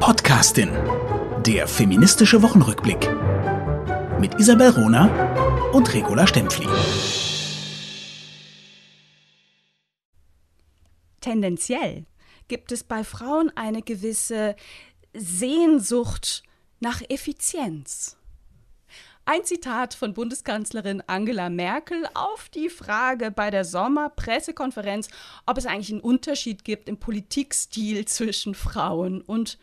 Podcastin. Der feministische Wochenrückblick. Mit Isabel Rona und Regula Stempfli. Tendenziell gibt es bei Frauen eine gewisse Sehnsucht nach Effizienz. Ein Zitat von Bundeskanzlerin Angela Merkel auf die Frage bei der Sommerpressekonferenz, ob es eigentlich einen Unterschied gibt im Politikstil zwischen Frauen und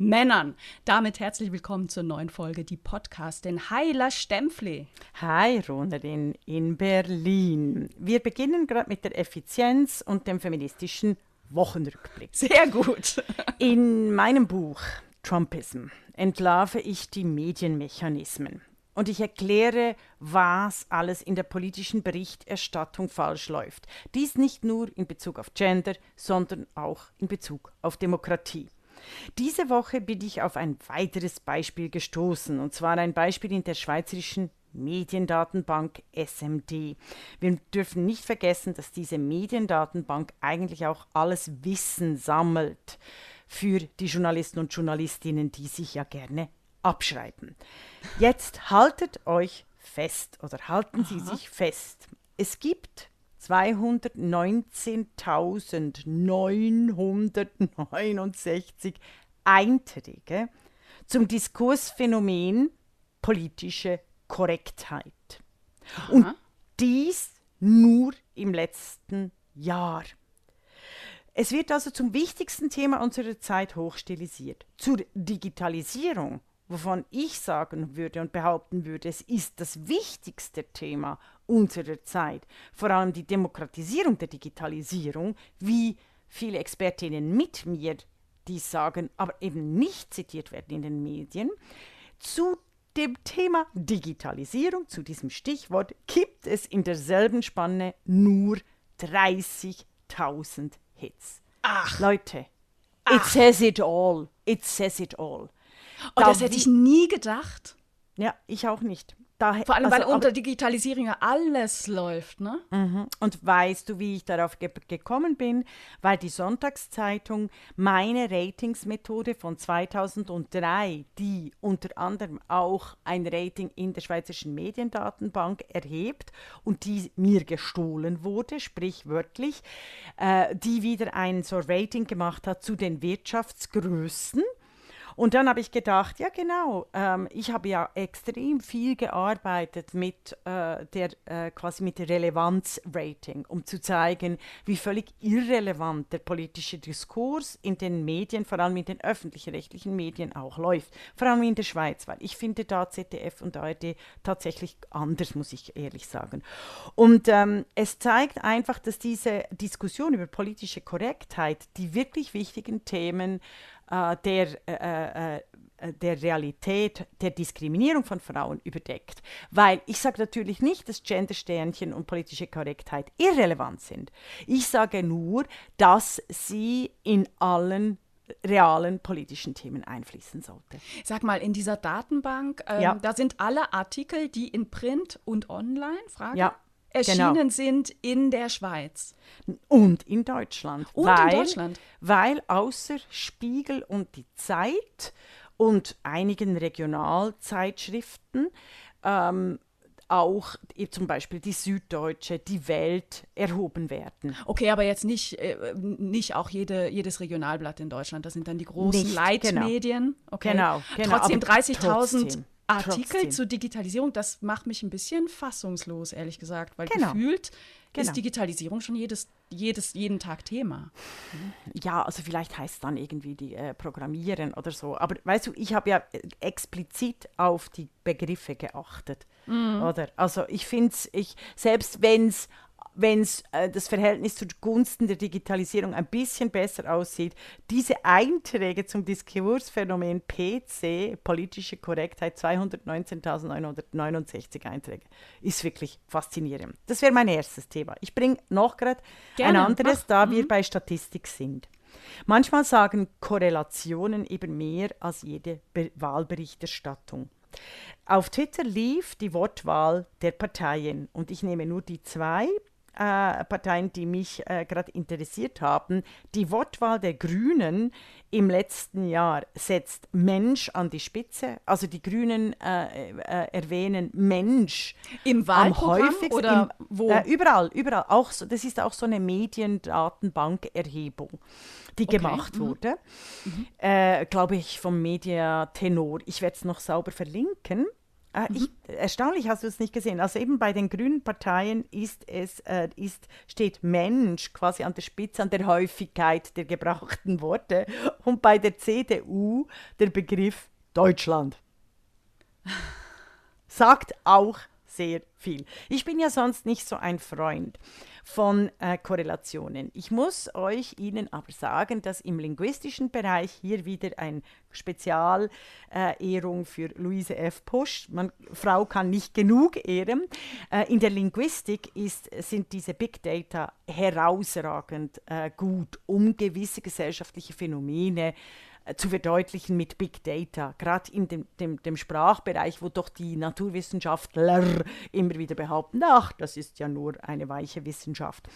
Männern. Damit herzlich willkommen zur neuen Folge, die Podcastin Heila Stempfli. Hi, Ronerin in Berlin. Wir beginnen gerade mit der Effizienz und dem feministischen Wochenrückblick. Sehr gut. In meinem Buch Trumpism entlarve ich die Medienmechanismen und ich erkläre, was alles in der politischen Berichterstattung falsch läuft. Dies nicht nur in Bezug auf Gender, sondern auch in Bezug auf Demokratie. Diese Woche bin ich auf ein weiteres Beispiel gestoßen, und zwar ein Beispiel in der schweizerischen Mediendatenbank SMD. Wir dürfen nicht vergessen, dass diese Mediendatenbank eigentlich auch alles Wissen sammelt für die Journalisten und Journalistinnen, die sich ja gerne abschreiben. Jetzt haltet euch fest oder halten Aha. Sie sich fest. Es gibt 219.969 Einträge zum Diskursphänomen politische Korrektheit. Aha. Und dies nur im letzten Jahr. Es wird also zum wichtigsten Thema unserer Zeit hochstilisiert. Zur Digitalisierung wovon ich sagen würde und behaupten würde, es ist das wichtigste Thema unserer Zeit, vor allem die Demokratisierung der Digitalisierung, wie viele Expertinnen mit mir dies sagen, aber eben nicht zitiert werden in den Medien, zu dem Thema Digitalisierung, zu diesem Stichwort, gibt es in derselben Spanne nur 30.000 Hits. Ach. Leute, Ach. it says it all. It says it all. Oh, das hätte ich nie gedacht. Ja, ich auch nicht. Daher, Vor allem, also, weil unter Digitalisierung ja alles läuft, ne? Mhm. Und weißt du, wie ich darauf ge gekommen bin? Weil die Sonntagszeitung meine Ratingsmethode von 2003, die unter anderem auch ein Rating in der Schweizerischen Mediendatenbank erhebt und die mir gestohlen wurde, sprichwörtlich, äh, die wieder ein so Rating gemacht hat zu den Wirtschaftsgrößen und dann habe ich gedacht, ja genau, ähm, ich habe ja extrem viel gearbeitet mit äh, der äh, quasi mit der Relevanzrating, um zu zeigen, wie völlig irrelevant der politische Diskurs in den Medien, vor allem in den öffentlich-rechtlichen Medien auch läuft, vor allem in der Schweiz, weil ich finde da ZDF und ARD tatsächlich anders, muss ich ehrlich sagen. Und ähm, es zeigt einfach, dass diese Diskussion über politische Korrektheit die wirklich wichtigen Themen äh, der, äh, äh, der Realität der Diskriminierung von Frauen überdeckt. Weil ich sage natürlich nicht, dass Gendersternchen und politische Korrektheit irrelevant sind. Ich sage nur, dass sie in allen realen politischen Themen einfließen sollte. Sag mal, in dieser Datenbank, ähm, ja. da sind alle Artikel, die in Print und online, Frage? Ja, erschienen genau. sind in der Schweiz. Und in Deutschland. Und weil, in Deutschland. Weil außer Spiegel und die Zeit und einigen Regionalzeitschriften ähm, auch zum Beispiel die Süddeutsche, die Welt erhoben werden. Okay, aber jetzt nicht, äh, nicht auch jede, jedes Regionalblatt in Deutschland. Das sind dann die großen nicht, genau. Leitmedien. Genau, okay. genau, genau Trotzdem 30.000 Artikel Trotzdem. zur Digitalisierung, das macht mich ein bisschen fassungslos, ehrlich gesagt, weil genau. gefühlt genau. ist Digitalisierung schon jedes, jedes, jeden Tag Thema. Ja, also vielleicht heißt es dann irgendwie die äh, Programmieren oder so. Aber weißt du, ich habe ja äh, explizit auf die Begriffe geachtet. Mhm. Oder? Also ich finde es, ich, selbst wenn es wenn äh, das Verhältnis zugunsten der Digitalisierung ein bisschen besser aussieht, diese Einträge zum Diskursphänomen PC, politische Korrektheit, 219.969 Einträge, ist wirklich faszinierend. Das wäre mein erstes Thema. Ich bringe noch gerade ein anderes, Ach, da mhm. wir bei Statistik sind. Manchmal sagen Korrelationen eben mehr als jede Be Wahlberichterstattung. Auf Twitter lief die Wortwahl der Parteien und ich nehme nur die zwei äh, Parteien, die mich äh, gerade interessiert haben. Die Wortwahl der Grünen im letzten Jahr setzt Mensch an die Spitze. Also die Grünen äh, äh, erwähnen Mensch Im Wahlprogramm am häufigsten. oder im, wo? Äh, überall, überall. Auch so, das ist auch so eine Mediendatenbankerhebung, die Okay, gemacht mhm. wurde. Äh, Glaube ich vom Media Tenor. Ich werde es noch sauber verlinken. Äh, ich, erstaunlich hast du es nicht gesehen. Also eben bei den grünen Parteien ist es, äh, ist, steht Mensch quasi an der Spitze an der Häufigkeit der gebrauchten Worte und bei der CDU der Begriff Deutschland. Sagt auch sehr viel. Ich bin ja sonst nicht so ein Freund von äh, Korrelationen. Ich muss euch Ihnen aber sagen, dass im linguistischen Bereich hier wieder ein Spezialehrung äh, für Luise F. Pusch. Man, Frau kann nicht genug ehren. Äh, in der Linguistik ist, sind diese Big Data herausragend äh, gut, um gewisse gesellschaftliche Phänomene äh, zu verdeutlichen mit Big Data, gerade in dem, dem, dem Sprachbereich, wo doch die Naturwissenschaftler immer wieder behaupten, ach, das ist ja nur eine weiche Wissenschaft.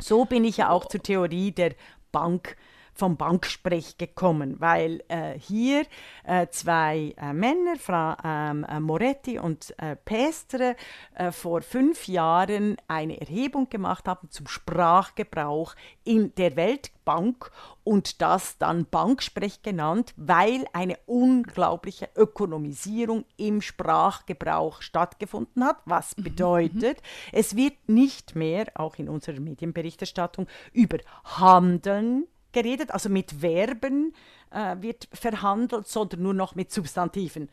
So bin ich ja auch zur Theorie der Bank vom Banksprech gekommen, weil äh, hier äh, zwei äh, Männer, Frau ähm, äh, Moretti und äh, Pestre, äh, vor fünf Jahren eine Erhebung gemacht haben zum Sprachgebrauch in der Weltbank und das dann Banksprech genannt, weil eine unglaubliche Ökonomisierung im Sprachgebrauch stattgefunden hat, was bedeutet, es wird nicht mehr, auch in unserer Medienberichterstattung, über Handeln geredet, also mit Verben äh, wird verhandelt, sondern nur noch mit Substantiven.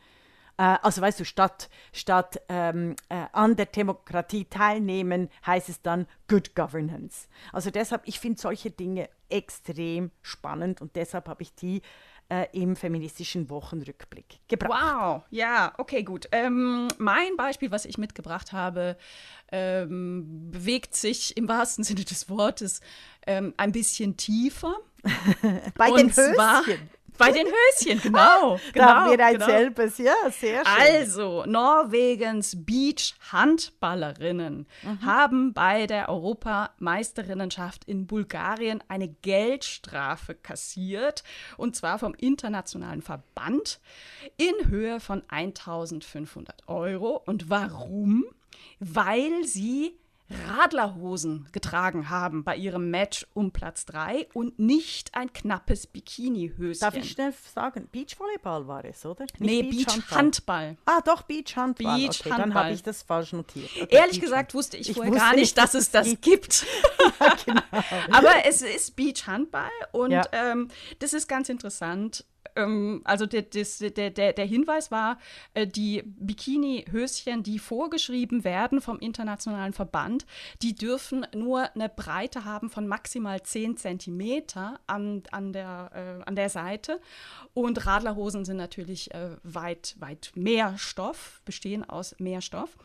Äh, also weißt du, statt, statt ähm, äh, an der Demokratie teilnehmen, heißt es dann Good Governance. Also deshalb, ich finde solche Dinge extrem spannend und deshalb habe ich die äh, im feministischen Wochenrückblick gebracht. Wow, ja, okay, gut. Ähm, mein Beispiel, was ich mitgebracht habe, ähm, bewegt sich im wahrsten Sinne des Wortes ähm, ein bisschen tiefer. Bei Und den Höschen. Bei den Höschen, genau. genau da haben wir ein genau. selbes, ja, sehr schön. Also, Norwegens Beach-Handballerinnen haben bei der Europameisterrinnenschaft in Bulgarien eine Geldstrafe kassiert, und zwar vom internationalen Verband in Höhe von 1500 Euro. Und warum? Weil sie Radlerhosen getragen haben bei ihrem Match um Platz 3 und nicht ein knappes Bikini-Höschen. Darf ich schnell sagen, Beachvolleyball war es, oder? Nicht Nee, Beachhandball. Beach-Handball. Ah, doch, Beachhandball. Okay, dann habe ich das falsch notiert. Okay, Ehrlich gesagt wusste ich, Ich vorher wusste gar nicht, dass dass es das gibt. genau. Aber es ist Beachhandball und Ja. ähm, das ist ganz interessant. Ähm, also der, der, der, der Hinweis war, äh, die Bikini-Höschen, die vorgeschrieben werden vom internationalen Verband, die dürfen nur eine Breite haben von maximal 10 Zentimeter an, an, der, äh, an der Seite. Und Radlerhosen sind natürlich äh, weit, weit mehr Stoff, bestehen aus mehr Stoff.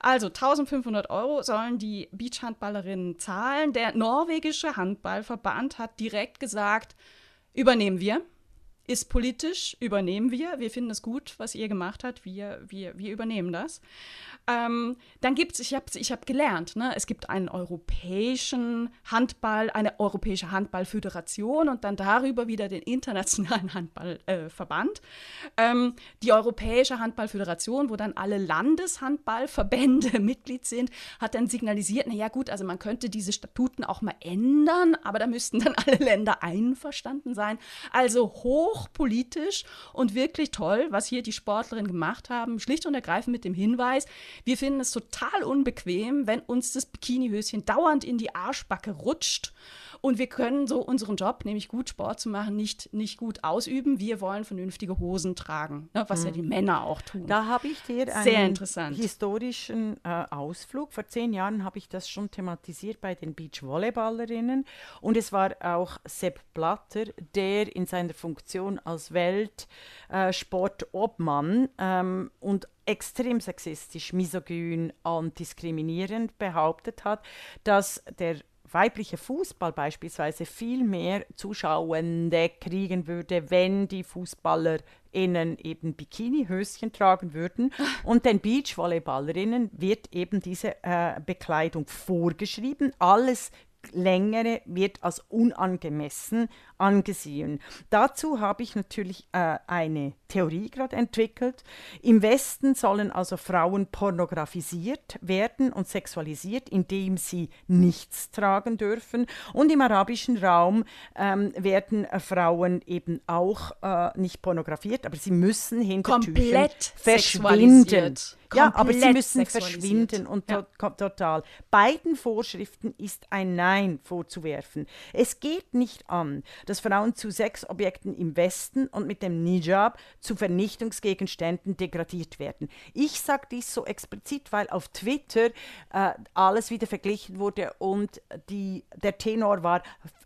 Also 1500 Euro sollen die Beachhandballerinnen zahlen. Der norwegische Handballverband hat direkt gesagt, übernehmen wir. Ist politisch, übernehmen wir. Wir finden es gut, was ihr gemacht habt. Wir, wir, wir übernehmen das. Ähm, dann gibt es, ich habe ich hab gelernt, ne, es gibt einen europäischen Handball, eine europäische Handballföderation und dann darüber wieder den internationalen Handballverband. ähm, die europäische Handballföderation, wo dann alle Landeshandballverbände Mitglied sind, hat dann signalisiert, naja gut, also man könnte diese Statuten auch mal ändern, aber da müssten dann alle Länder einverstanden sein. Also hochpolitisch und wirklich toll, was hier die Sportlerinnen gemacht haben, schlicht und ergreifend mit dem Hinweis, wir finden es total unbequem, wenn uns das Bikinihöschen dauernd in die Arschbacke rutscht und wir können so unseren Job, nämlich gut Sport zu machen, nicht, nicht gut ausüben. Wir wollen vernünftige Hosen tragen, ne, was ja die Männer auch tun. Da habe ich dir einen historischen äh, Ausflug. Vor zehn Jahren habe ich das schon thematisiert bei den Beachvolleyballerinnen. Und es war auch Sepp Blatter, der in seiner Funktion als Weltsportobmann ähm, und extrem sexistisch, misogyn und diskriminierend behauptet hat, dass der weiblicher Fußball beispielsweise viel mehr Zuschauende kriegen würde, wenn die FußballerInnen eben Bikinihöschen tragen würden. Und den Beachvolleyballerinnen wird eben diese äh, Bekleidung vorgeschrieben. Alles längere wird als unangemessen angesehen. Dazu habe ich natürlich äh, eine Theorie gerade entwickelt. Im Westen sollen also Frauen pornografisiert werden und sexualisiert, indem sie nichts tragen dürfen. Und im arabischen Raum ähm, werden äh, Frauen eben auch äh, nicht pornografiert, aber sie müssen hinter Komplett Tüchern verschwinden. Ja, aber sie müssen verschwinden und Ja. total. Beiden Vorschriften ist ein Nein vorzuwerfen. Es geht nicht an, dass Frauen zu Sexobjekten im Westen und mit dem Hijab zu Vernichtungsgegenständen degradiert werden. Ich sage dies so explizit, weil auf Twitter äh, alles wieder verglichen wurde und die, der Tenor war,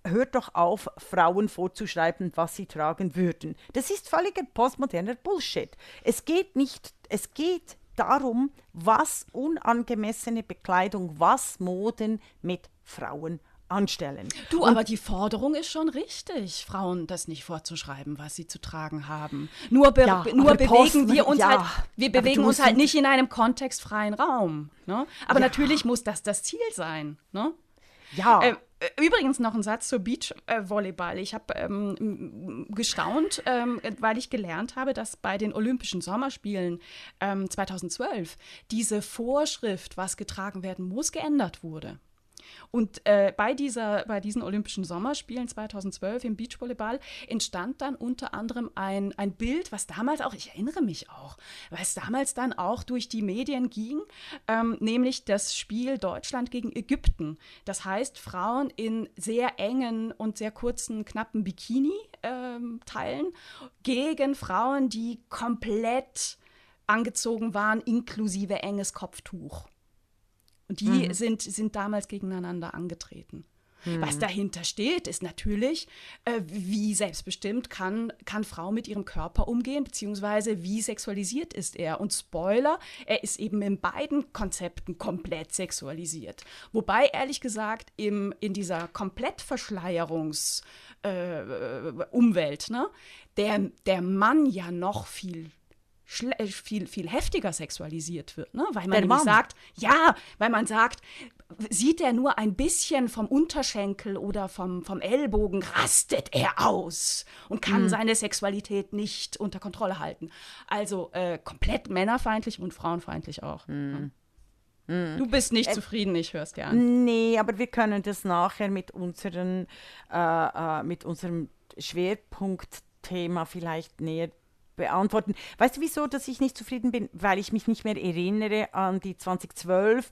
hört doch auf, Frauen vorzuschreiben, was sie tragen würden. Das ist völliger postmoderner Bullshit. Es geht nicht, es geht darum, was unangemessene Bekleidung, was Moden mit Frauen anstellen. Du, aber die Forderung ist schon richtig, Frauen das nicht vorzuschreiben, was sie zu tragen haben. Nur, be Ja, nur bewegen Posten- wir uns ja, halt, wir bewegen uns halt nicht- in einem kontextfreien Raum. Ne? Aber Ja. natürlich muss das das Ziel sein. Ne? Ja, Äh, äh, übrigens noch ein Satz zur Beachvolleyball. Ich habe ähm, gestaunt, ähm, weil ich gelernt habe, dass bei den Olympischen Sommerspielen ähm, 2012 diese Vorschrift, was getragen werden muss, geändert wurde. Und äh, bei, dieser, bei diesen Olympischen Sommerspielen 2012 im Beachvolleyball entstand dann unter anderem ein, ein Bild, was damals auch, ich erinnere mich auch, was damals dann auch durch die Medien ging, ähm, nämlich das Spiel Deutschland gegen Ägypten. Das heißt, Frauen in sehr engen und sehr kurzen, knappen Bikini-Teilen gegen Frauen, die komplett angezogen waren, inklusive enges Kopftuch. Und die sind, sind damals gegeneinander angetreten. Was dahinter steht, ist natürlich, äh, wie selbstbestimmt kann, kann Frau mit ihrem Körper umgehen, beziehungsweise wie sexualisiert ist er. Und Spoiler, er ist eben in beiden Konzepten komplett sexualisiert. Wobei, ehrlich gesagt, im, in dieser Komplettverschleierungs- äh, Umwelt, ne, der, der Mann ja noch viel viel, viel heftiger sexualisiert wird, ne? weil man nämlich sagt, ja, weil man sagt, sieht er nur ein bisschen vom Unterschenkel oder vom, vom Ellbogen, rastet er aus und Mhm. kann seine Sexualität nicht unter Kontrolle halten. Also äh, komplett männerfeindlich und frauenfeindlich auch. Mhm. Ja. Du bist Äh, nicht zufrieden, ich höre es dir an. Nee, aber wir können das nachher mit, unseren, äh, äh, mit unserem Schwerpunktthema vielleicht näher beantworten. Weißt du, wieso, dass ich nicht zufrieden bin? Weil ich mich nicht mehr erinnere an die 2012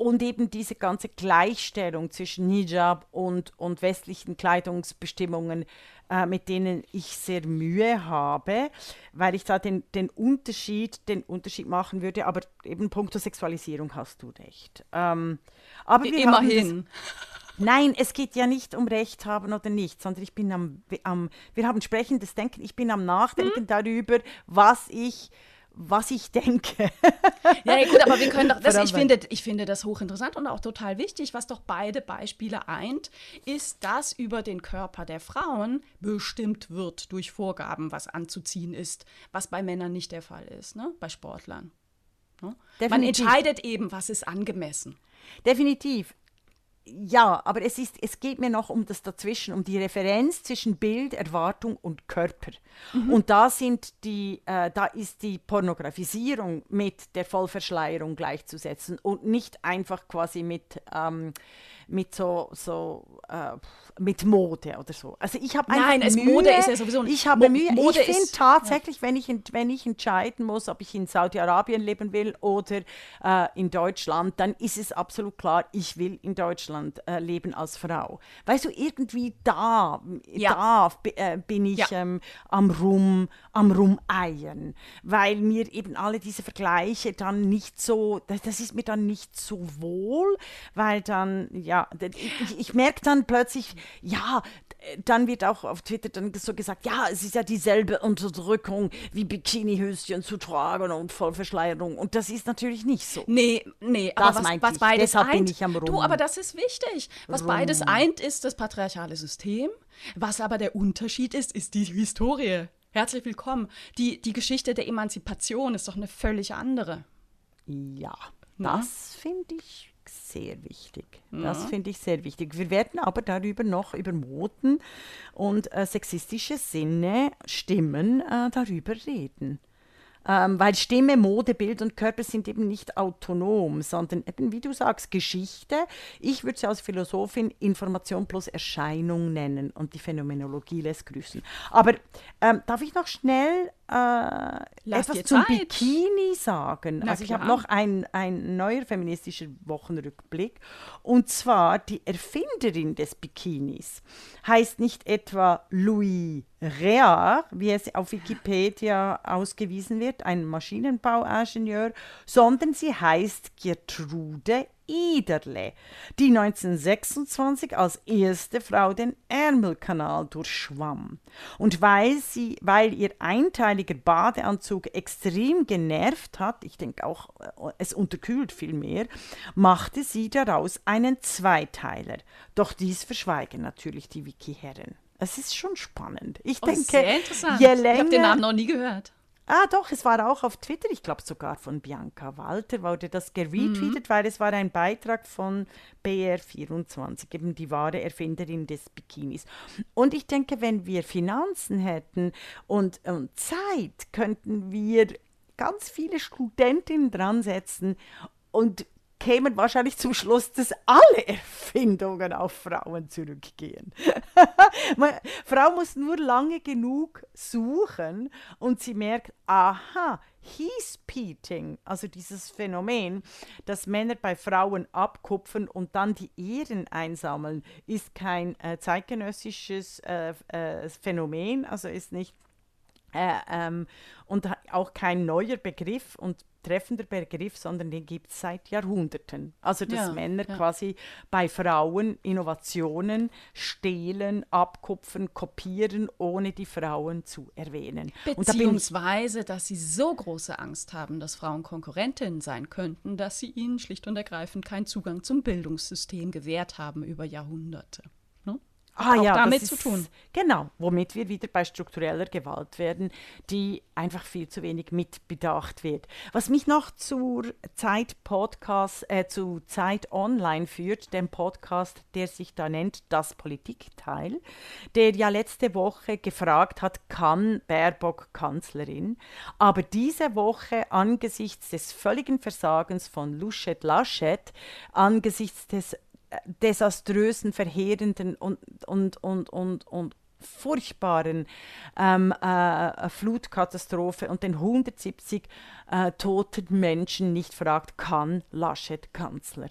und eben diese ganze Gleichstellung zwischen Hijab und, und westlichen Kleidungsbestimmungen, äh, mit denen ich sehr Mühe habe, weil ich da den, den Unterschied, den Unterschied machen würde, aber eben punkto Sexualisierung hast du recht. Ähm, aber wir haben Immerhin. Nein, es geht ja nicht um Recht haben oder nicht, sondern ich bin am, am wir haben sprechendes Denken, ich bin am Nachdenken darüber, was ich, was ich denke. Ja, ja, gut, aber wir können doch, das, ich, finde, ich finde das hochinteressant und auch total wichtig. Was doch beide Beispiele eint, ist, dass über den Körper der Frauen bestimmt wird durch Vorgaben, was anzuziehen ist, was bei Männern nicht der Fall ist, ne? bei Sportlern. Ne? Man entscheidet eben, was ist angemessen. Definitiv. Ja, aber es, ist, es geht mir noch um das Dazwischen, um die Referenz zwischen Bild, Erwartung und Körper. Und da sind die, äh, da ist die Pornografisierung mit der Vollverschleierung gleichzusetzen und nicht einfach quasi mit, ähm, mit so, so äh, mit Mode oder so. Also ich habe Nein, es- Mühe, Mode ist ja sowieso nicht- Ich habe Mo- Mühe. Mode ich finde tatsächlich, wenn, ich, wenn ich entscheiden muss, ob ich in Saudi-Arabien leben will oder äh, in Deutschland, dann ist es absolut klar, ich will in Deutschland äh, leben als Frau. Weißt du, irgendwie da, Ja. da äh, bin ich Ja. ähm, am Rum, am Rumeiern, weil mir eben alle diese Vergleiche dann nicht so, das, das ist mir dann nicht so wohl, weil dann, ja, ja, ich, ich merke dann plötzlich, ja, dann wird auch auf Twitter dann so gesagt, ja, es ist ja dieselbe Unterdrückung wie Bikinihöschen zu tragen und Vollverschleierung. Und das ist natürlich nicht so. Nee, nee, Das aber was, was beides Deshalb eint, bin ich am Du, Rum- aber das ist wichtig. Was beides eint, ist das patriarchale System. Was aber der Unterschied ist, ist die Historie. Herzlich willkommen. Die, die Geschichte der Emanzipation ist doch eine völlig andere. Ja, Na? das finde ich sehr wichtig. Das finde ich sehr wichtig. Wir werden aber darüber noch über Moden und äh, sexistische Sinne, Stimmen äh, darüber reden. Ähm, weil Stimme, Mode, Bild und Körper sind eben nicht autonom, sondern eben, wie du sagst, Geschichte. Ich würde sie als Philosophin Information plus Erscheinung nennen und die Phänomenologie lässt grüßen. Aber ähm, darf ich noch schnell äh, etwas zum Zeit. Bikini sagen? Na also ich habe noch ein, ein neuer feministischer Wochenrückblick. Und zwar die Erfinderin des Bikinis heißt nicht etwa Louis Réard, wie es auf Wikipedia ausgewiesen wird, ein Maschinenbauingenieur, sondern sie heißt Gertrude Iderle, die 1926 als erste Frau den Ärmelkanal durchschwamm. Und weil, sie, weil ihr einteiliger Badeanzug extrem genervt hat, ich denke auch, äh, es unterkühlt viel mehr, machte sie daraus einen Zweiteiler. Doch dies verschweigen natürlich die Wiki-Herren. Es ist schon spannend. Ich Oh, denke, sehr interessant. je ich habe den länger- Namen noch nie gehört. Ah, doch, es war auch auf Twitter, ich glaube sogar von Bianca Walter, wurde das geretweetet, weil es war ein Beitrag von BR24, eben die wahre Erfinderin des Bikinis. Und ich denke, wenn wir Finanzen hätten und, und Zeit, könnten wir ganz viele Studentinnen dran setzen und kämen wahrscheinlich zum Schluss, dass alle Erfindungen auf Frauen zurückgehen. Man- Frau muss nur lange genug suchen und sie merkt, aha, Heath-Peating, also dieses Phänomen, dass Männer bei Frauen abkupfern und dann die Ehren einsammeln, ist kein äh, zeitgenössisches äh, äh, Phänomen, also ist nicht äh, ähm, und auch kein neuer Begriff und treffender Begriff, sondern den gibt es seit Jahrhunderten. Also dass Ja, Männer ja. quasi bei Frauen Innovationen stehlen, abkupfern, kopieren, ohne die Frauen zu erwähnen. Da Beziehungsweise, dass sie so große Angst haben, dass Frauen Konkurrentinnen sein könnten, dass sie ihnen schlicht und ergreifend keinen Zugang zum Bildungssystem gewährt haben über Jahrhunderte. Ah, auch ja, damit zu ist, tun. Genau, womit wir wieder bei struktureller Gewalt werden, die einfach viel zu wenig mitbedacht wird. Was mich noch zur Zeit Podcast, äh, zu Zeit Online führt, dem Podcast, der sich da nennt Das Politikteil, der ja letzte Woche gefragt hat, kann Baerbock Kanzlerin? Aber diese Woche angesichts des völligen Versagens von Luschet Laschet, angesichts des desaströsen, verheerenden und, und, und, und, und furchtbaren ähm, äh, Flutkatastrophe und den 170 äh, toten Menschen nicht fragt, kann Laschet Kanzler?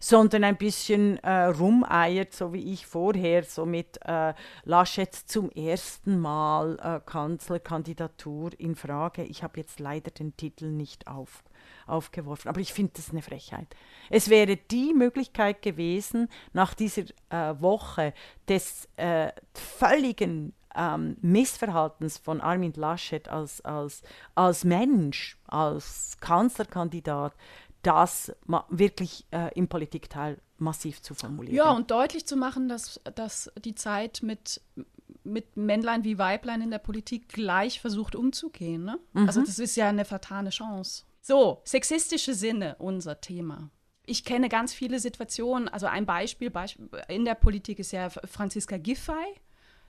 sondern ein bisschen äh, rumeiert, so wie ich vorher, so mit äh, Laschet zum ersten Mal äh, Kanzlerkandidatur in Frage. Ich habe jetzt leider den Titel nicht auf, aufgeworfen, aber ich finde das eine Frechheit. Es wäre die Möglichkeit gewesen, nach dieser äh, Woche des äh, völligen ähm, Missverhaltens von Armin Laschet als, als, als Mensch, als Kanzlerkandidat, das wirklich äh, im Politikteil massiv zu formulieren. Ja, und deutlich zu machen, dass, dass die Zeit mit, mit Männlein wie Weiblein in der Politik gleich versucht umzugehen. Ne? Also das ist ja eine vertane Chance. So, sexistische Sinne, unser Thema. Ich kenne ganz viele Situationen, also ein Beispiel, Beisp in der Politik ist ja Franziska Giffey,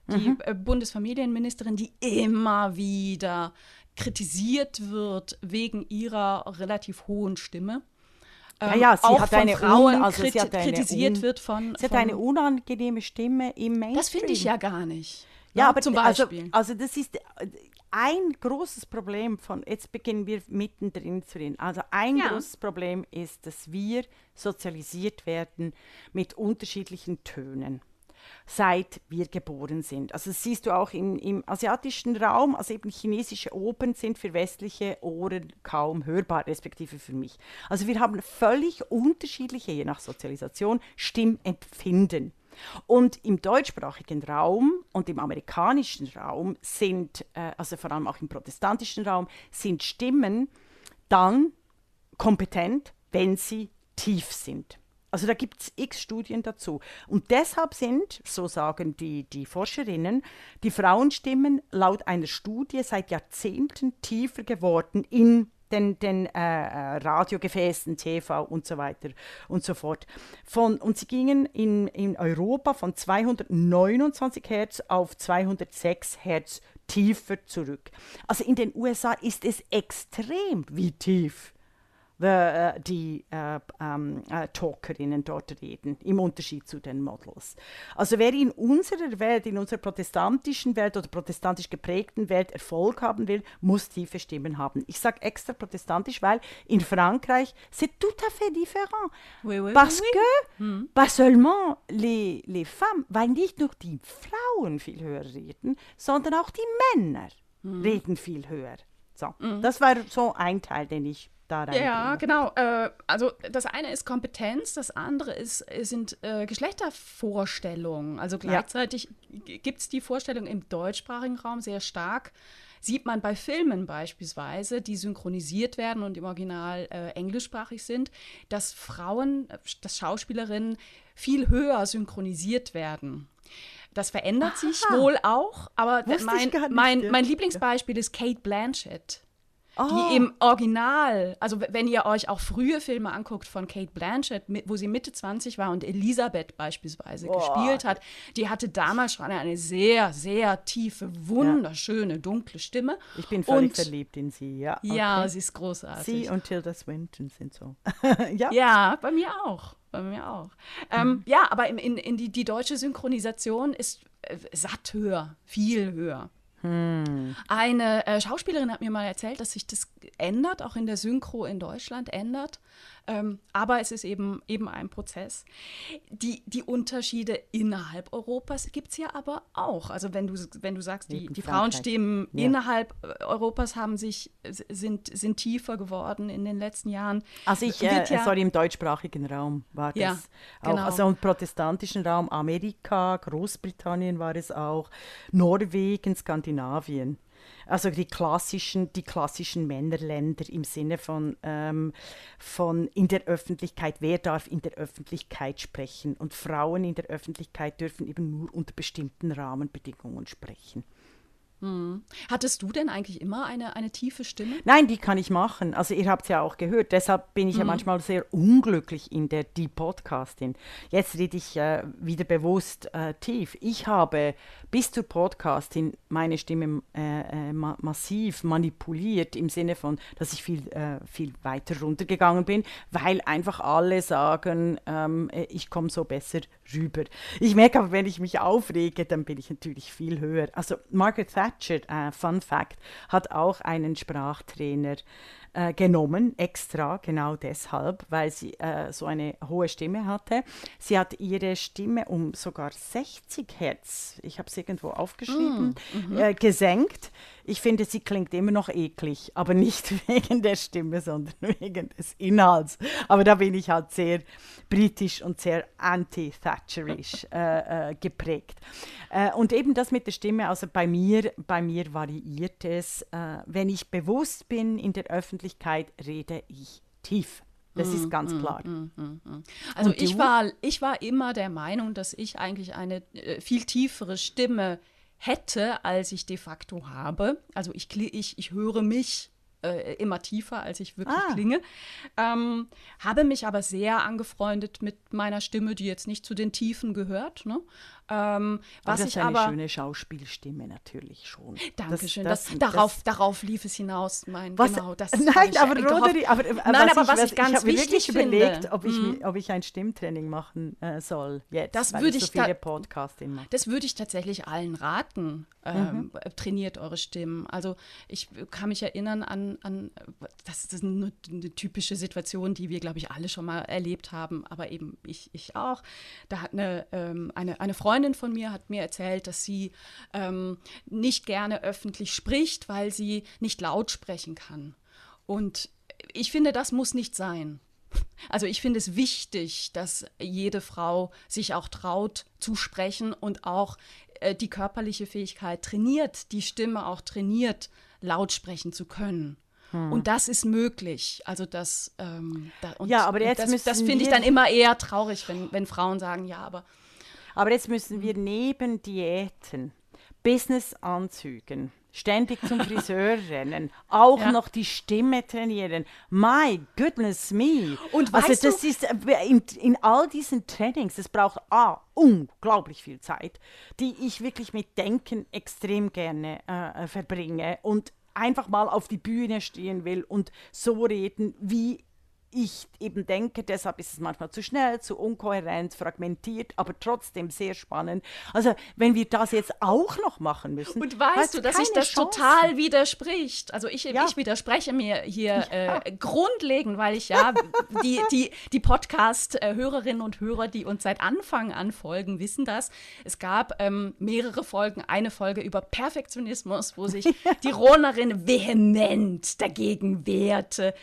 die äh, Bundesfamilienministerin, die immer wieder kritisiert wird wegen ihrer relativ hohen Stimme. Ja, Ähm, ja, sie auch hat von eine Frauen un- also kriti- kritisiert wird von, Sie hat von eine unangenehme Stimme im Mainstream. das finde ich ja gar nicht. Ja, Ne? aber zum Beispiel. Also, also das ist äh, ein großes Problem von, jetzt beginnen wir mittendrin zu reden. Also ein Ja. großes Problem ist, dass wir sozialisiert werden mit unterschiedlichen Tönen. seit wir geboren sind. Also das siehst du auch im, im asiatischen Raum, also eben chinesische Opern sind für westliche Ohren kaum hörbar, respektive für mich. Also wir haben völlig unterschiedliche, je nach Sozialisation, Stimmempfinden. Und im deutschsprachigen Raum und im amerikanischen Raum sind, äh, also vor allem auch im protestantischen Raum, sind Stimmen dann kompetent, wenn sie tief sind. Also da gibt es x Studien dazu. Und deshalb sind, so sagen die, die Forscherinnen, die Frauenstimmen laut einer Studie seit Jahrzehnten tiefer geworden in den, den äh, äh Radiogefäßen, TV und so weiter und so fort. Von, und sie gingen in, in Europa von 229 Hertz auf 206 Hertz tiefer zurück. Also in den USA ist es extrem, wie tief äh, die äh, ähm, äh, Talkerinnen dort reden, im Unterschied zu den Models. Also wer in unserer Welt, in unserer protestantischen Welt oder protestantisch geprägten Welt Erfolg haben will, muss tiefe Stimmen haben. Ich sage extra protestantisch, weil in Frankreich c'est tout à fait différent. Oui, oui, Parce oui, que hm. pas seulement les, les femmes, weil nicht nur die Frauen viel höher reden, sondern auch die Männer hm. reden viel höher. So, mhm. das war so ein Teil, den ich da rein. Ja, genau. Äh, also das eine ist Kompetenz, das andere ist, sind äh, Geschlechtervorstellungen. Also gleichzeitig ja. gibt es die Vorstellung im deutschsprachigen Raum sehr stark. Sieht man bei Filmen beispielsweise, die synchronisiert werden und im Original äh, englischsprachig sind, dass Frauen, dass Schauspielerinnen viel höher synchronisiert werden. Das verändert Aha. sich wohl auch, aber mein, mein, mein Lieblingsbeispiel ist Kate Blanchett oh. die im Original, also wenn ihr euch auch frühe Filme anguckt von Kate Blanchett, wo sie Mitte 20 war und Elisabeth beispielsweise oh. gespielt hat, die hatte damals schon eine sehr, sehr tiefe, wunderschöne, ja. dunkle Stimme. Ich bin völlig und, verliebt in sie, ja. Okay. Ja, sie ist großartig. Sie und Tilda Swinton sind so. ja. ja, bei mir auch. Bei mir auch. Ähm, mhm. Ja, aber in, in, in die, die deutsche Synchronisation ist äh, satt höher, viel höher. Hm. Eine äh, Schauspielerin hat mir mal erzählt, dass sich das ändert, auch in der Synchro in Deutschland ändert. Ähm, aber es ist eben, eben ein Prozess. Die, die Unterschiede innerhalb Europas gibt es ja aber auch. Also wenn du, wenn du sagst, die, die Frauenstimmen ja. innerhalb äh, Europas haben sich, sind, sind tiefer geworden in den letzten Jahren. Also ich, äh, ja, sorry, im deutschsprachigen Raum war das ja, auch. Genau. Also im protestantischen Raum, Amerika, Großbritannien war es auch, Norwegen, Skandinavien. Also die klassischen, die klassischen Männerländer im Sinne von, ähm, von in der Öffentlichkeit, wer darf in der Öffentlichkeit sprechen und Frauen in der Öffentlichkeit dürfen eben nur unter bestimmten Rahmenbedingungen sprechen. Hm. Hattest du denn eigentlich immer eine, eine tiefe Stimme? Nein, die kann ich machen. Also ihr habt es ja auch gehört. Deshalb bin ich hm. ja manchmal sehr unglücklich in der Die Podcastin. Jetzt rede ich äh, wieder bewusst äh, tief. Ich habe bis zur Podcastin meine Stimme äh, äh, ma massiv manipuliert im Sinne von, dass ich viel, äh, viel weiter runtergegangen bin, weil einfach alle sagen, ähm, äh, ich komme so besser rüber. Ich merke aber, wenn ich mich aufrege, dann bin ich natürlich viel höher. Also Margaret Thatcher Thatcher, äh, Fun Fact, hat auch einen Sprachtrainer äh, genommen, extra, genau deshalb, weil sie äh, so eine hohe Stimme hatte. Sie hat ihre Stimme um sogar 60 Hertz, ich habe es irgendwo aufgeschrieben, mm, -hmm. gesenkt. Ich finde, sie klingt immer noch eklig, aber nicht wegen der Stimme, sondern wegen des Inhalts. Aber da bin ich halt sehr britisch und sehr anti-Thatcherisch äh, äh, geprägt. Äh, und eben das mit der Stimme, also bei mir, bei mir variiert es. Äh, wenn ich bewusst bin in der Öffentlichkeit, rede ich tief. Das ist mm, ganz mm, klar. Mm, also ich war, ich war immer der Meinung, dass ich eigentlich eine äh, viel tiefere Stimme hätte, als ich de facto habe. Also ich, ich, ich höre mich äh, immer tiefer, als ich wirklich ah. klinge. Ähm, habe mich aber sehr angefreundet mit meiner Stimme, die jetzt nicht zu den Tiefen gehört. Ne? Ähm, was das ich ist eine aber, schöne Schauspielstimme natürlich schon. Dankeschön. Das, das, das, darauf, darauf lief es hinaus. Mein, was, genau, das nein, aber, Roderi, aber, aber, nein, aber was ich, ich ganz ich wichtig wirklich finde, überlegt, ob ich, mm. ob ich ein Stimmtraining machen äh, soll jetzt, das würde ich, so viele Podcasts mache. Das würde ich tatsächlich allen raten. Ähm, mhm. Trainiert eure Stimmen. Also ich kann mich erinnern an, an das ist eine, eine typische Situation, die wir, glaube ich, alle schon mal erlebt haben, aber eben ich, ich auch. Da hat eine, ähm, eine, eine Freundin Freundin von mir hat mir erzählt, dass sie ähm, nicht gerne öffentlich spricht, weil sie nicht laut sprechen kann. Und ich finde, das muss nicht sein. Also ich finde es wichtig, dass jede Frau sich auch traut zu sprechen und auch äh, die körperliche Fähigkeit trainiert, die Stimme auch trainiert, laut sprechen zu können. Hm. Und das ist möglich. Also das, ähm, da, ja, aber jetzt das, das finde ich dann immer eher traurig, wenn, wenn Frauen sagen, ja, aber. Aber jetzt müssen wir neben Diäten, Businessanzügen, ständig zum Friseur rennen, auch ja. noch die Stimme trainieren. My goodness me. Und also das du? ist äh, in, in, all diesen Trainings, es braucht A, unglaublich viel Zeit, die ich wirklich mit Denken extrem gerne äh, verbringe und einfach mal auf die Bühne stehen will und so reden, wie ich eben denke, deshalb ist es manchmal zu schnell, zu unkohärent, fragmentiert, aber trotzdem sehr spannend. Also wenn wir das jetzt auch noch machen müssen. Und weißt du, dass sich das Chance. total widerspricht? Also ich, ja. ich widerspreche mir hier ja. äh, grundlegend, weil ich ja die, die, die Podcast-Hörerinnen und Hörer, die uns seit Anfang an folgen, wissen das. Es gab ähm, mehrere Folgen, eine Folge über Perfektionismus, wo sich die Ronerin vehement dagegen wehrte,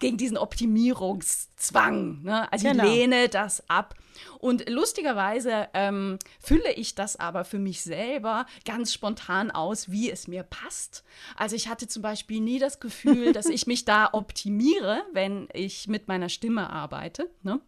gegen diesen Optimismus Optimierungszwang. Ne? Also genau. ich lehne das ab. Und lustigerweise ähm, fülle ich das aber für mich selber ganz spontan aus, wie es mir passt. Also ich hatte zum Beispiel nie das Gefühl, dass ich mich da optimiere, wenn ich mit meiner Stimme arbeite, ne?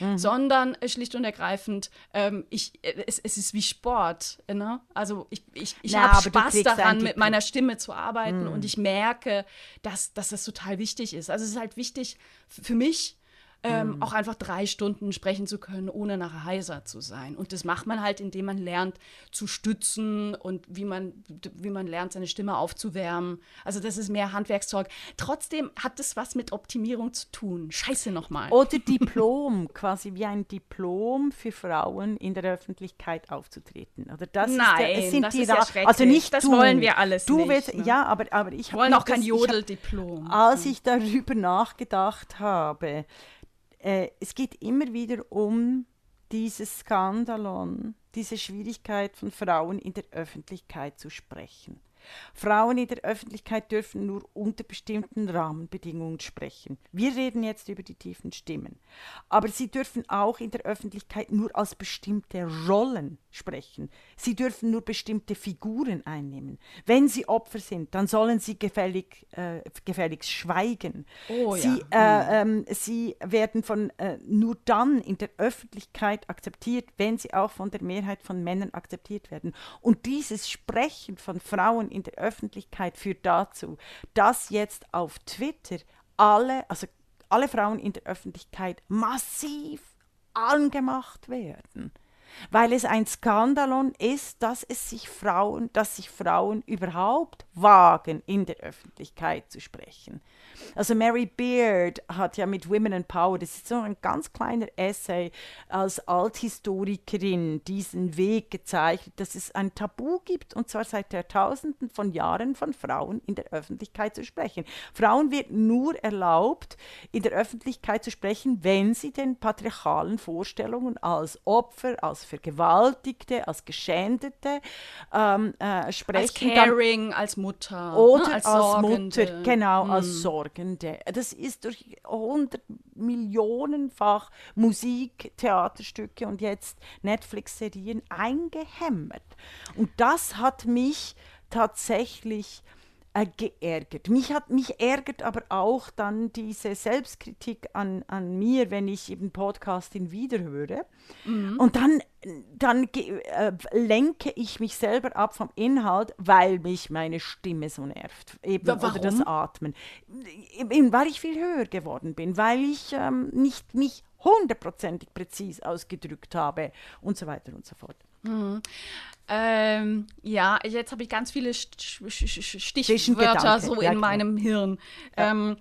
mhm. sondern schlicht und ergreifend, ähm, ich, es, es, ist wie Sport. Ne? Also ich, ich, ich habe Spaß daran, mit meiner Stimme zu arbeiten mhm. und ich merke, dass, dass das total wichtig ist. Also es ist halt wichtig für mich, ähm, mhm. auch einfach drei Stunden sprechen zu können, ohne nachher heiser zu sein. Und das macht man halt, indem man lernt zu stützen und wie man, wie man lernt, seine Stimme aufzuwärmen. Also das ist mehr Handwerkszeug. Trotzdem hat das was mit Optimierung zu tun. Scheiße nochmal. Oder Diplom, quasi wie ein Diplom für Frauen in der Öffentlichkeit aufzutreten. Oder das Nein, ist, es sind das die ist ja schrecklich. Also nicht das du. wollen wir alles du nicht. Willst, ne? Ja, aber, aber ich wollen auch kein Jodeldiplom. Als ich darüber nachgedacht habe, äh, es geht immer wieder um dieses Skandalon, diese Schwierigkeit von Frauen in der Öffentlichkeit zu sprechen. Frauen in der Öffentlichkeit dürfen nur unter bestimmten Rahmenbedingungen sprechen. Wir reden jetzt über die tiefen Stimmen. Aber sie dürfen auch in der Öffentlichkeit nur als bestimmte Rollen sprechen. Sie dürfen nur bestimmte Figuren einnehmen. Wenn sie Opfer sind, dann sollen sie gefällig, äh, gefälligst schweigen. Oh, sie, ja. äh, hm. ähm, sie werden von, äh, nur dann in der Öffentlichkeit akzeptiert, wenn sie auch von der Mehrheit von Männern akzeptiert werden. Und dieses Sprechen von Frauen in der Öffentlichkeit führt dazu, dass jetzt auf Twitter alle, also alle Frauen in der Öffentlichkeit massiv angemacht werden weil es ein Skandalon ist, dass es sich Frauen, dass sich Frauen überhaupt wagen, in der Öffentlichkeit zu sprechen. Also Mary Beard hat ja mit Women and Power, das ist so ein ganz kleiner Essay als Althistorikerin, diesen Weg gezeichnet, dass es ein Tabu gibt, und zwar seit Jahrtausenden von Jahren von Frauen in der Öffentlichkeit zu sprechen. Frauen wird nur erlaubt, in der Öffentlichkeit zu sprechen, wenn sie den patriarchalen Vorstellungen als Opfer, als Vergewaltigte, als Geschändete ähm, äh, sprechen. Als Caring, dann, als Mutter. Oder ne, als, als Mutter, genau, hm. als Sorgende. Das ist durch 100 Millionenfach Musik, Theaterstücke und jetzt Netflix-Serien eingehämmert. Und das hat mich tatsächlich äh, geärgert. Mich, hat, mich ärgert aber auch dann diese Selbstkritik an, an mir, wenn ich eben Podcasting wiederhöre. Mhm. Und dann, dann äh, lenke ich mich selber ab vom Inhalt, weil mich meine Stimme so nervt. Eben, Warum? Oder das Atmen. Eben, weil ich viel höher geworden bin, weil ich ähm, nicht mich hundertprozentig präzise ausgedrückt habe und so weiter und so fort. Mhm. Ähm, ja, jetzt habe ich ganz viele Stichwörter so ja, in meinem Hirn. Ja. Ähm,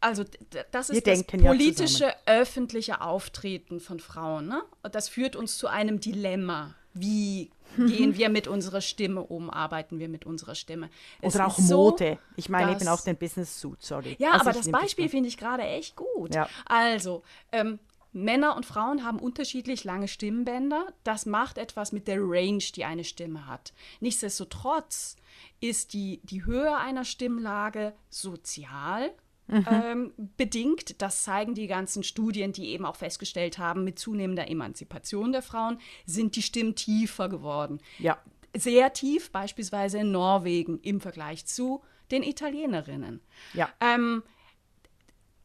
also das ist Wir das politische, ja öffentliche Auftreten von Frauen. Ne? Das führt uns zu einem Dilemma. Wie gehen wir mit unserer Stimme um, arbeiten wir mit unserer Stimme. Es Oder auch Mode. So, ich meine eben auch den Business Suit, sorry. Ja, also aber das Beispiel finde ich gerade echt gut. Ja. Also, ähm, Männer und Frauen haben unterschiedlich lange Stimmbänder. Das macht etwas mit der Range, die eine Stimme hat. Nichtsdestotrotz ist die, die Höhe einer Stimmlage sozial mhm. ähm, bedingt. Das zeigen die ganzen Studien, die eben auch festgestellt haben, mit zunehmender Emanzipation der Frauen sind die Stimmen tiefer geworden. Ja. Sehr tief, beispielsweise in Norwegen im Vergleich zu den Italienerinnen. Ja. Ähm,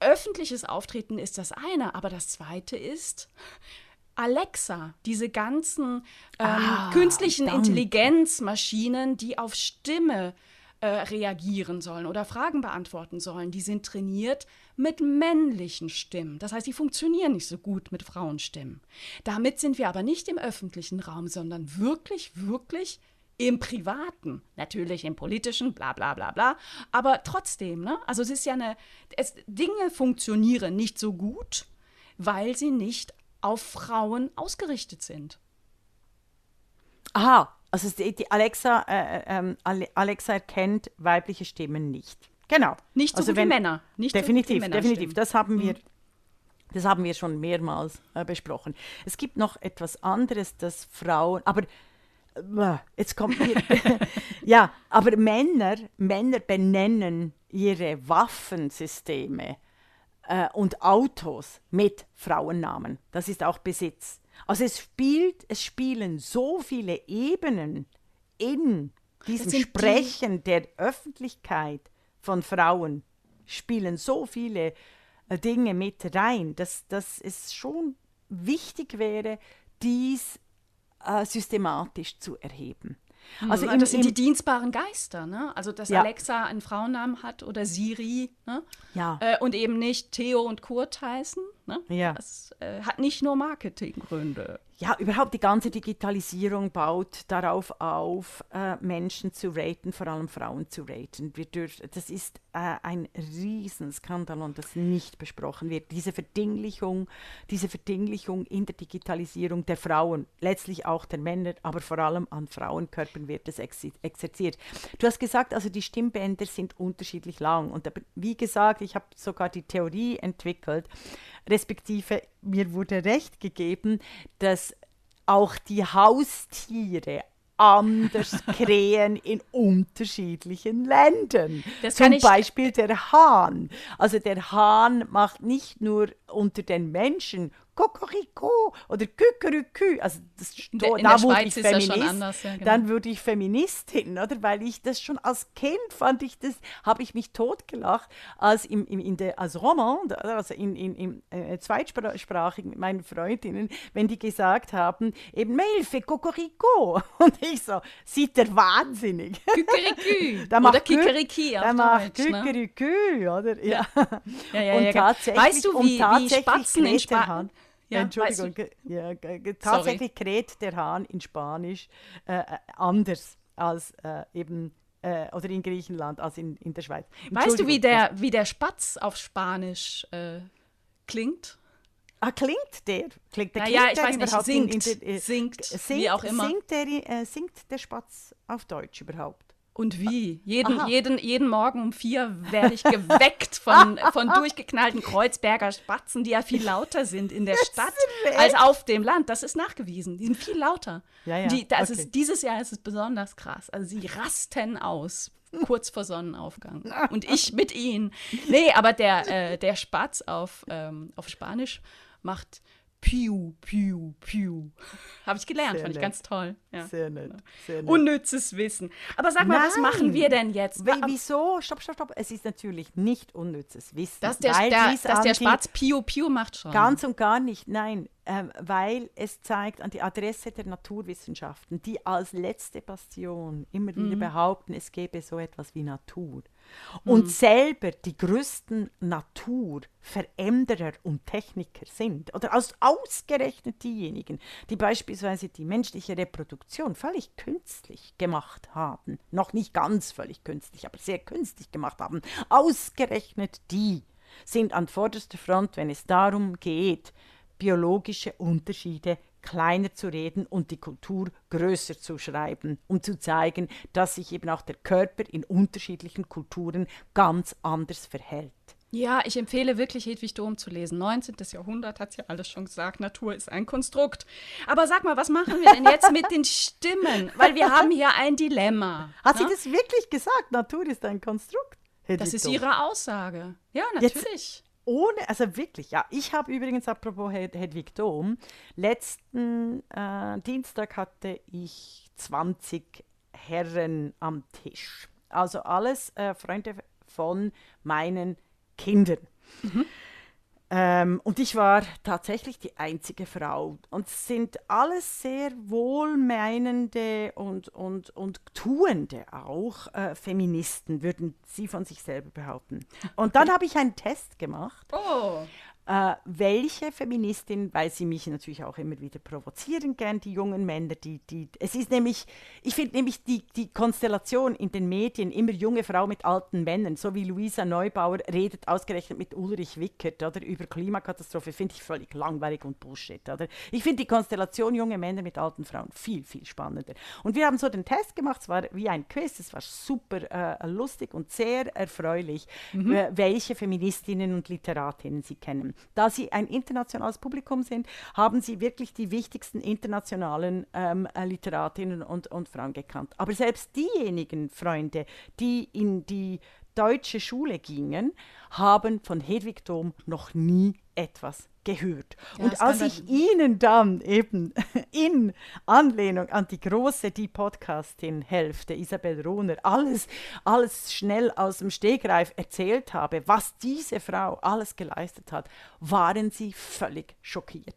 öffentliches Auftreten ist das eine, aber das zweite ist Alexa, diese ganzen ähm, ah, künstlichen danke. Intelligenzmaschinen, die auf Stimme äh, reagieren sollen oder Fragen beantworten sollen, die sind trainiert mit männlichen Stimmen. Das heißt, die funktionieren nicht so gut mit Frauenstimmen. Damit sind wir aber nicht im öffentlichen Raum, sondern wirklich, wirklich im Privaten, natürlich im Politischen, bla bla bla bla, aber trotzdem, ne? Also es ist ja eine, es, Dinge funktionieren nicht so gut, weil sie nicht auf Frauen ausgerichtet sind. Aha, also die Alexa, äh, äh, ähm, Alexa erkennt weibliche Stimmen nicht. Genau. Nicht so also wenn, wie Männer. Nicht definitiv, so definitiv. Das haben wir. Mhm. Das haben wir schon mehrmals äh, besprochen. Es gibt noch etwas anderes, das Frauen, aber jetzt kommt mir. ja, aber Männer, Männer benennen ihre Waffensysteme äh, und Autos mit Frauennamen. Das ist auch Besitz. Also es spielt, es spielen so viele Ebenen in diesem Sprechen die der Öffentlichkeit von Frauen, spielen so viele äh, Dinge mit rein, dass, dass es schon wichtig wäre, dies äh, systematisch zu erheben. Hm, also im, das sind die dienstbaren Geister, ne? Also dass ja. Alexa einen Frauennamen hat oder Siri, ne? Ja. Äh, und eben nicht Theo und Kurt heißen. Ne? Ja. Das äh, hat nicht nur Marketinggründe ja, überhaupt die ganze Digitalisierung baut darauf auf, äh, Menschen zu raten, vor allem Frauen zu raten. Wir dürfen, das ist äh, ein Riesenskandal und das nicht besprochen wird. Diese Verdinglichung, diese Verdinglichung in der Digitalisierung der Frauen, letztlich auch der Männer, aber vor allem an Frauenkörpern wird das ex exerziert. Du hast gesagt, also die Stimmbänder sind unterschiedlich lang und wie gesagt, ich habe sogar die Theorie entwickelt, respektive mir wurde recht gegeben, dass auch die Haustiere anders krähen in unterschiedlichen Ländern. Das Zum Beispiel der Hahn. Also der Hahn macht nicht nur unter den Menschen Kokoriko oder Kükerükü. Also das, in da, da wurde ich Feminist, anders, ja, genau. dann würde ich Feministin, oder? Weil ich das schon als Kind fand ich das, habe ich mich totgelacht, als im, im, in der als Romand, also in, in, in äh, zweitsprachig mit meinen Freundinnen, wenn die gesagt haben, eben Melfe, Kokoriko. Und ich so, sieht der wahnsinnig. Kükerikü. oder Kikeriki Der macht Kükerikü, ja. oder? Ja. ja. ja, ja, Und tatsächlich, weißt du, wie, wie Spatzen in Spanien ja, Entschuldigung, ja, tatsächlich Sorry. kräht der Hahn in Spanisch äh, äh, anders als äh, eben äh, oder in Griechenland als in, in der Schweiz. Weißt du, wie der, wie der Spatz auf Spanisch äh, klingt? Ah, klingt der? Klingt der, naja, ich weiß nicht, singt, in, in der, äh, singt, singt, wie auch immer. Singt der, singt der Spatz auf Deutsch überhaupt? Und wie? Jeden, jeden, jeden Morgen um vier werde ich geweckt von, von durchgeknallten Kreuzberger Spatzen, die ja viel lauter sind in der Stadt als auf dem Land. Das ist nachgewiesen. Die sind viel lauter. Ja, ja. Die, das okay. ist, dieses Jahr ist es besonders krass. Also sie rasten aus kurz vor Sonnenaufgang. Und ich mit ihnen. Nee, aber der, äh, der Spatz auf, ähm, auf Spanisch macht Piu, piu, piu. Habe ich gelernt, sehr fand nett. ich ganz toll. Ja. Sehr nett. Sehr nett. Unnützes Wissen. Aber sag mal, Nein. was machen wir denn jetzt? W wieso? Stopp, stopp, stopp. Es ist natürlich nicht unnützes Wissen. Dass der, der, dass der Spatz Piu, piu macht schon. Ganz und gar nicht. Nein, ähm, weil es zeigt an die Adresse der Naturwissenschaften, die als letzte Bastion immer wieder mhm. behaupten, es gäbe so etwas wie Natur. Und mhm. selber die größten Naturveränderer und Techniker sind, oder aus, ausgerechnet diejenigen, die beispielsweise die menschliche Reproduktion völlig künstlich gemacht haben, noch nicht ganz völlig künstlich, aber sehr künstlich gemacht haben, ausgerechnet die sind an vorderster Front, wenn es darum geht, biologische Unterschiede kleiner zu reden und die Kultur größer zu schreiben, um zu zeigen, dass sich eben auch der Körper in unterschiedlichen Kulturen ganz anders verhält. Ja, ich empfehle wirklich Hedwig Dom zu lesen. 19. Jahrhundert hat es ja alles schon gesagt, Natur ist ein Konstrukt. Aber sag mal, was machen wir denn jetzt mit den Stimmen? Weil wir haben hier ein Dilemma. Hat ne? sie das wirklich gesagt? Natur ist ein Konstrukt? Hedwig das ist Dom. ihre Aussage. Ja, natürlich. Jetzt ohne, also wirklich, ja. Ich habe übrigens, apropos Hed Hedwig Dom, letzten äh, Dienstag hatte ich 20 Herren am Tisch. Also alles äh, Freunde von meinen Kindern. Mhm. Ähm, und ich war tatsächlich die einzige Frau. Und es sind alles sehr wohlmeinende und, und, und tuende auch äh, Feministen, würden sie von sich selber behaupten. Und dann habe ich einen Test gemacht. Oh äh, welche Feministin, weil sie mich natürlich auch immer wieder provozieren gern, die jungen Männer, die, die, es ist nämlich, ich finde nämlich die, die Konstellation in den Medien, immer junge Frau mit alten Männern, so wie Luisa Neubauer redet ausgerechnet mit Ulrich Wickert oder über Klimakatastrophe, finde ich völlig langweilig und Bullshit, oder? Ich finde die Konstellation junge Männer mit alten Frauen viel, viel spannender. Und wir haben so den Test gemacht, es war wie ein Quiz, es war super äh, lustig und sehr erfreulich, mhm. äh, welche Feministinnen und Literatinnen sie kennen. Da sie ein internationales Publikum sind, haben sie wirklich die wichtigsten internationalen ähm, äh, Literatinnen und, und Frauen gekannt. Aber selbst diejenigen Freunde, die in die deutsche Schule gingen, haben von Hedwig Dom noch nie etwas gehört. Ja, und als ich Ihnen dann eben in Anlehnung an die große, die Podcastin Hälfte, Isabel Rohner, alles, alles schnell aus dem Stegreif erzählt habe, was diese Frau alles geleistet hat, waren sie völlig schockiert.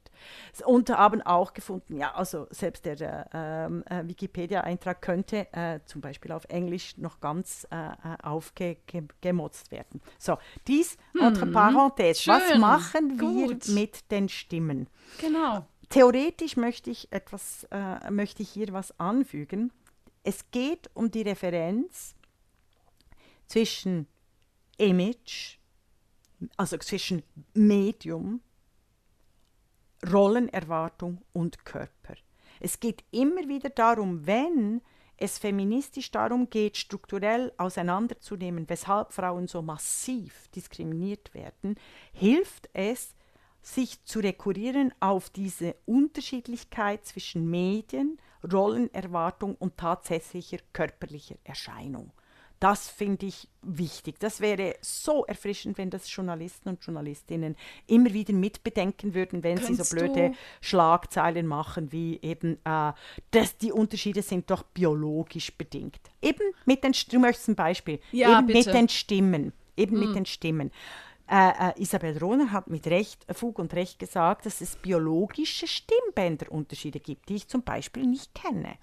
Und haben auch gefunden, ja, also selbst der ähm, äh, Wikipedia-Eintrag könnte äh, zum Beispiel auf Englisch noch ganz äh, äh aufgemotzt werden. So, dies hm, entre parenthèses. Was machen wir Gut. mit den Stimmen? Genau. Theoretisch möchte ich etwas, äh, möchte ich hier was anfügen. Es geht um die Referenz zwischen Image, also zwischen Medium, Rollenerwartung und Körper. Es geht immer wieder darum, wenn es feministisch darum geht, strukturell auseinanderzunehmen, weshalb Frauen so massiv diskriminiert werden, hilft es, sich zu rekurrieren auf diese Unterschiedlichkeit zwischen Medien, Rollenerwartung und tatsächlicher körperlicher Erscheinung. Das finde ich wichtig. Das wäre so erfrischend, wenn das Journalisten und Journalistinnen immer wieder mitbedenken würden, wenn Kannst sie so blöde Schlagzeilen machen, wie eben, äh, dass die Unterschiede sind doch biologisch bedingt. Eben mit den, du möchtest ein Beispiel, ja, eben bitte. mit den Stimmen, eben mm. mit den Stimmen. Äh, äh, Isabel Rohner hat mit Recht, Fug und Recht gesagt, dass es biologische Stimmbänderunterschiede gibt, die ich zum Beispiel nicht kenne.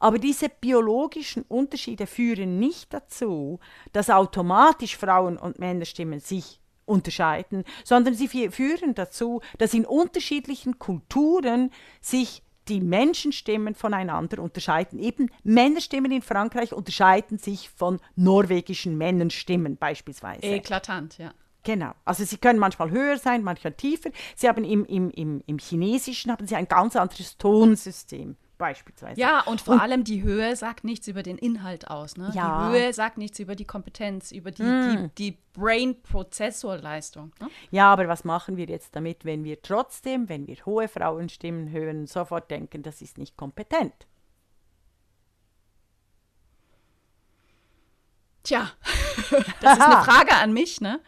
Aber diese biologischen Unterschiede führen nicht dazu, dass automatisch Frauen- und Männerstimmen sich unterscheiden, sondern sie führen dazu, dass in unterschiedlichen Kulturen sich die Menschenstimmen voneinander unterscheiden. Eben Männerstimmen in Frankreich unterscheiden sich von norwegischen Männenstimmen beispielsweise. Eklatant, ja. Genau. Also sie können manchmal höher sein, manchmal tiefer. Sie haben im, im, im, im Chinesischen haben sie ein ganz anderes Tonsystem beispielsweise. Ja, und vor und, allem die Höhe sagt nichts über den Inhalt aus. Ne? Ja. Die Höhe sagt nichts über die Kompetenz, über die, mm. die, die Brain-Prozessorleistung. Ne? Ja, aber was machen wir jetzt damit, wenn wir trotzdem, wenn wir hohe Frauenstimmen hören, sofort denken, das ist nicht kompetent? Tja, das ist eine Frage an mich, ne?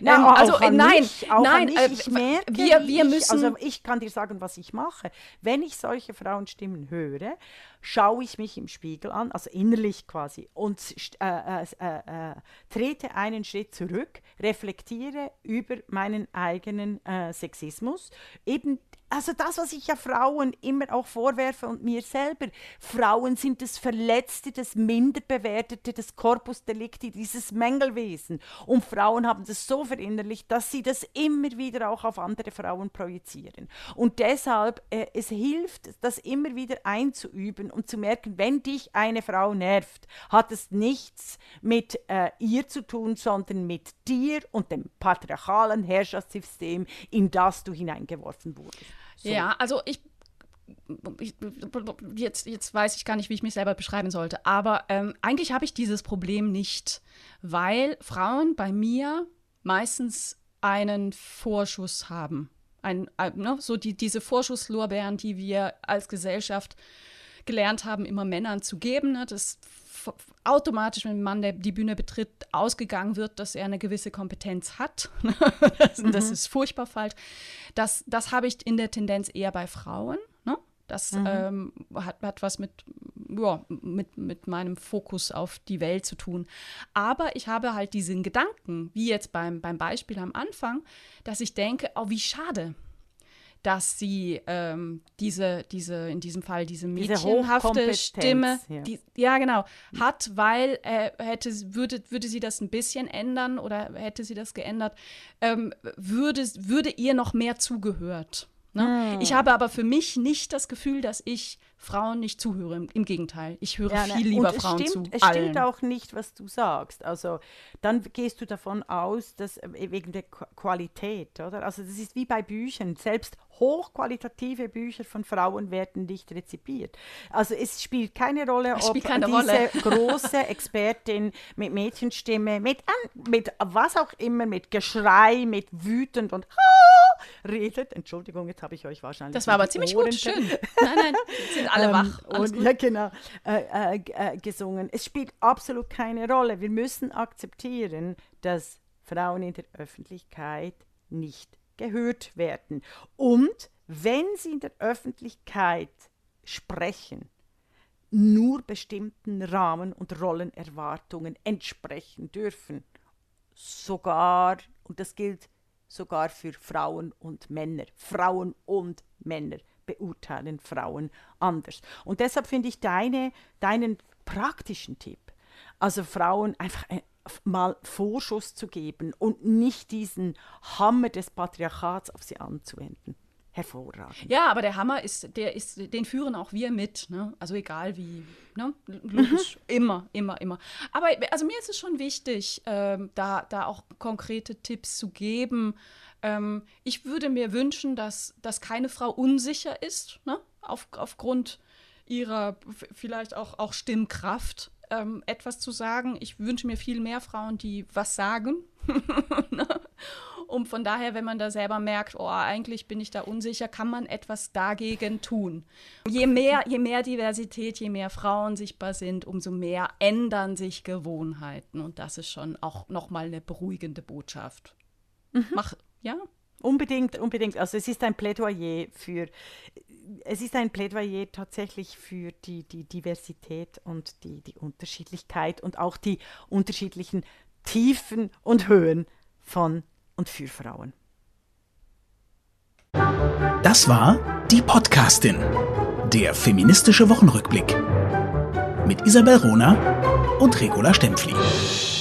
Na, ähm, also äh, nein, mich, nein, äh, ich merke, wir, wir müssen. Ich, also ich kann dir sagen, was ich mache. Wenn ich solche Frauenstimmen höre, schaue ich mich im Spiegel an, also innerlich quasi, und äh, äh, äh, äh, trete einen Schritt zurück, reflektiere über meinen eigenen Sexismus, eben also das, was ich ja Frauen immer auch vorwerfe und mir selber, Frauen sind das Verletzte, das Minderbewertete, das Corpus Delicti, dieses Mängelwesen. Und Frauen haben das so verinnerlicht, dass sie das immer wieder auch auf andere Frauen projizieren. Und deshalb, äh, es hilft, das immer wieder einzuüben und zu merken, wenn dich eine Frau nervt, hat es nichts mit äh, ihr zu tun, sondern mit dir und dem patriarchalen Herrschaftssystem, in das du hineingeworfen wurdest. So. Ja, also ich, ich, jetzt, jetzt weiß ich gar nicht, wie ich mich selber beschreiben sollte. Aber ähm, eigentlich habe ich dieses Problem nicht, weil Frauen bei mir meistens einen Vorschuss haben. Ein, ein, ne, so die, diese Vorschusslorbeeren, die wir als Gesellschaft gelernt haben, immer Männern zu geben. Ne? Das automatisch, wenn ein Mann der die Bühne betritt, ausgegangen wird, dass er eine gewisse Kompetenz hat. das, mhm. das, ist furchtbar falsch. Das, das habe ich in der Tendenz eher bei Frauen. Ne? Das mhm. ähm, hat, hat was mit, ja, mit, mit meinem Fokus auf die Welt zu tun. Aber ich habe halt diesen Gedanken, wie jetzt beim, beim Beispiel am Anfang, dass ich denke, oh, wie schade dass sie ähm, diese, diese, in diesem Fall diese mädchenhafte Stimme, ja. Die, ja genau, hat, weil äh, hätte, würde, würde sie das ein bisschen ändern oder hätte sie das geändert, ähm, würde, würde ihr noch mehr zugehört. Ne? Hm. Ich habe aber für mich nicht das Gefühl, dass ich Frauen nicht zuhöre. Im, im Gegenteil, ich höre ja, ne, viel lieber Frauen stimmt, zu. Es allen. stimmt auch nicht, was du sagst. Also dann gehst du davon aus, dass äh, wegen der Qualität, oder? Also das ist wie bei Büchern. Selbst hochqualitative Bücher von Frauen werden nicht rezipiert. Also es spielt keine Rolle, ob keine diese Rolle. große Expertin mit Mädchenstimme, mit, mit was auch immer, mit Geschrei, mit wütend und redet. Entschuldigung, jetzt habe ich euch wahrscheinlich. Das war aber ziemlich Ohren gut, schön. Nein, nein, sind alle ähm, wach. und, ja, genau. Äh, äh, äh, gesungen. Es spielt absolut keine Rolle. Wir müssen akzeptieren, dass Frauen in der Öffentlichkeit nicht gehört werden. Und wenn sie in der Öffentlichkeit sprechen, nur bestimmten Rahmen und Rollenerwartungen entsprechen dürfen. Sogar, und das gilt sogar für Frauen und Männer. Frauen und Männer beurteilen Frauen anders. Und deshalb finde ich deine, deinen praktischen Tipp, also Frauen einfach mal Vorschuss zu geben und nicht diesen Hammer des Patriarchats auf sie anzuwenden. Hervorragend. Ja, aber der Hammer ist, der ist, den führen auch wir mit, ne? Also egal wie, ne? Logisch, mhm. immer, immer, immer. Aber also mir ist es schon wichtig, ähm, da, da auch konkrete Tipps zu geben. Ähm, ich würde mir wünschen, dass, dass keine Frau unsicher ist, ne? Auf, aufgrund ihrer vielleicht auch, auch Stimmkraft ähm, etwas zu sagen. Ich wünsche mir viel mehr Frauen, die was sagen. Ne? Und von daher, wenn man da selber merkt, oh, eigentlich bin ich da unsicher, kann man etwas dagegen tun. Je mehr, je mehr Diversität, je mehr Frauen sichtbar sind, umso mehr ändern sich Gewohnheiten. Und das ist schon auch nochmal eine beruhigende Botschaft. Mhm. Mach, ja? Unbedingt, unbedingt. Also es ist ein Plädoyer für, es ist ein Plädoyer tatsächlich für die, die Diversität und die, die Unterschiedlichkeit und auch die unterschiedlichen Tiefen und Höhen von und für Frauen. Das war die Podcastin, der feministische Wochenrückblick mit Isabel Rona und Regula Stempfli.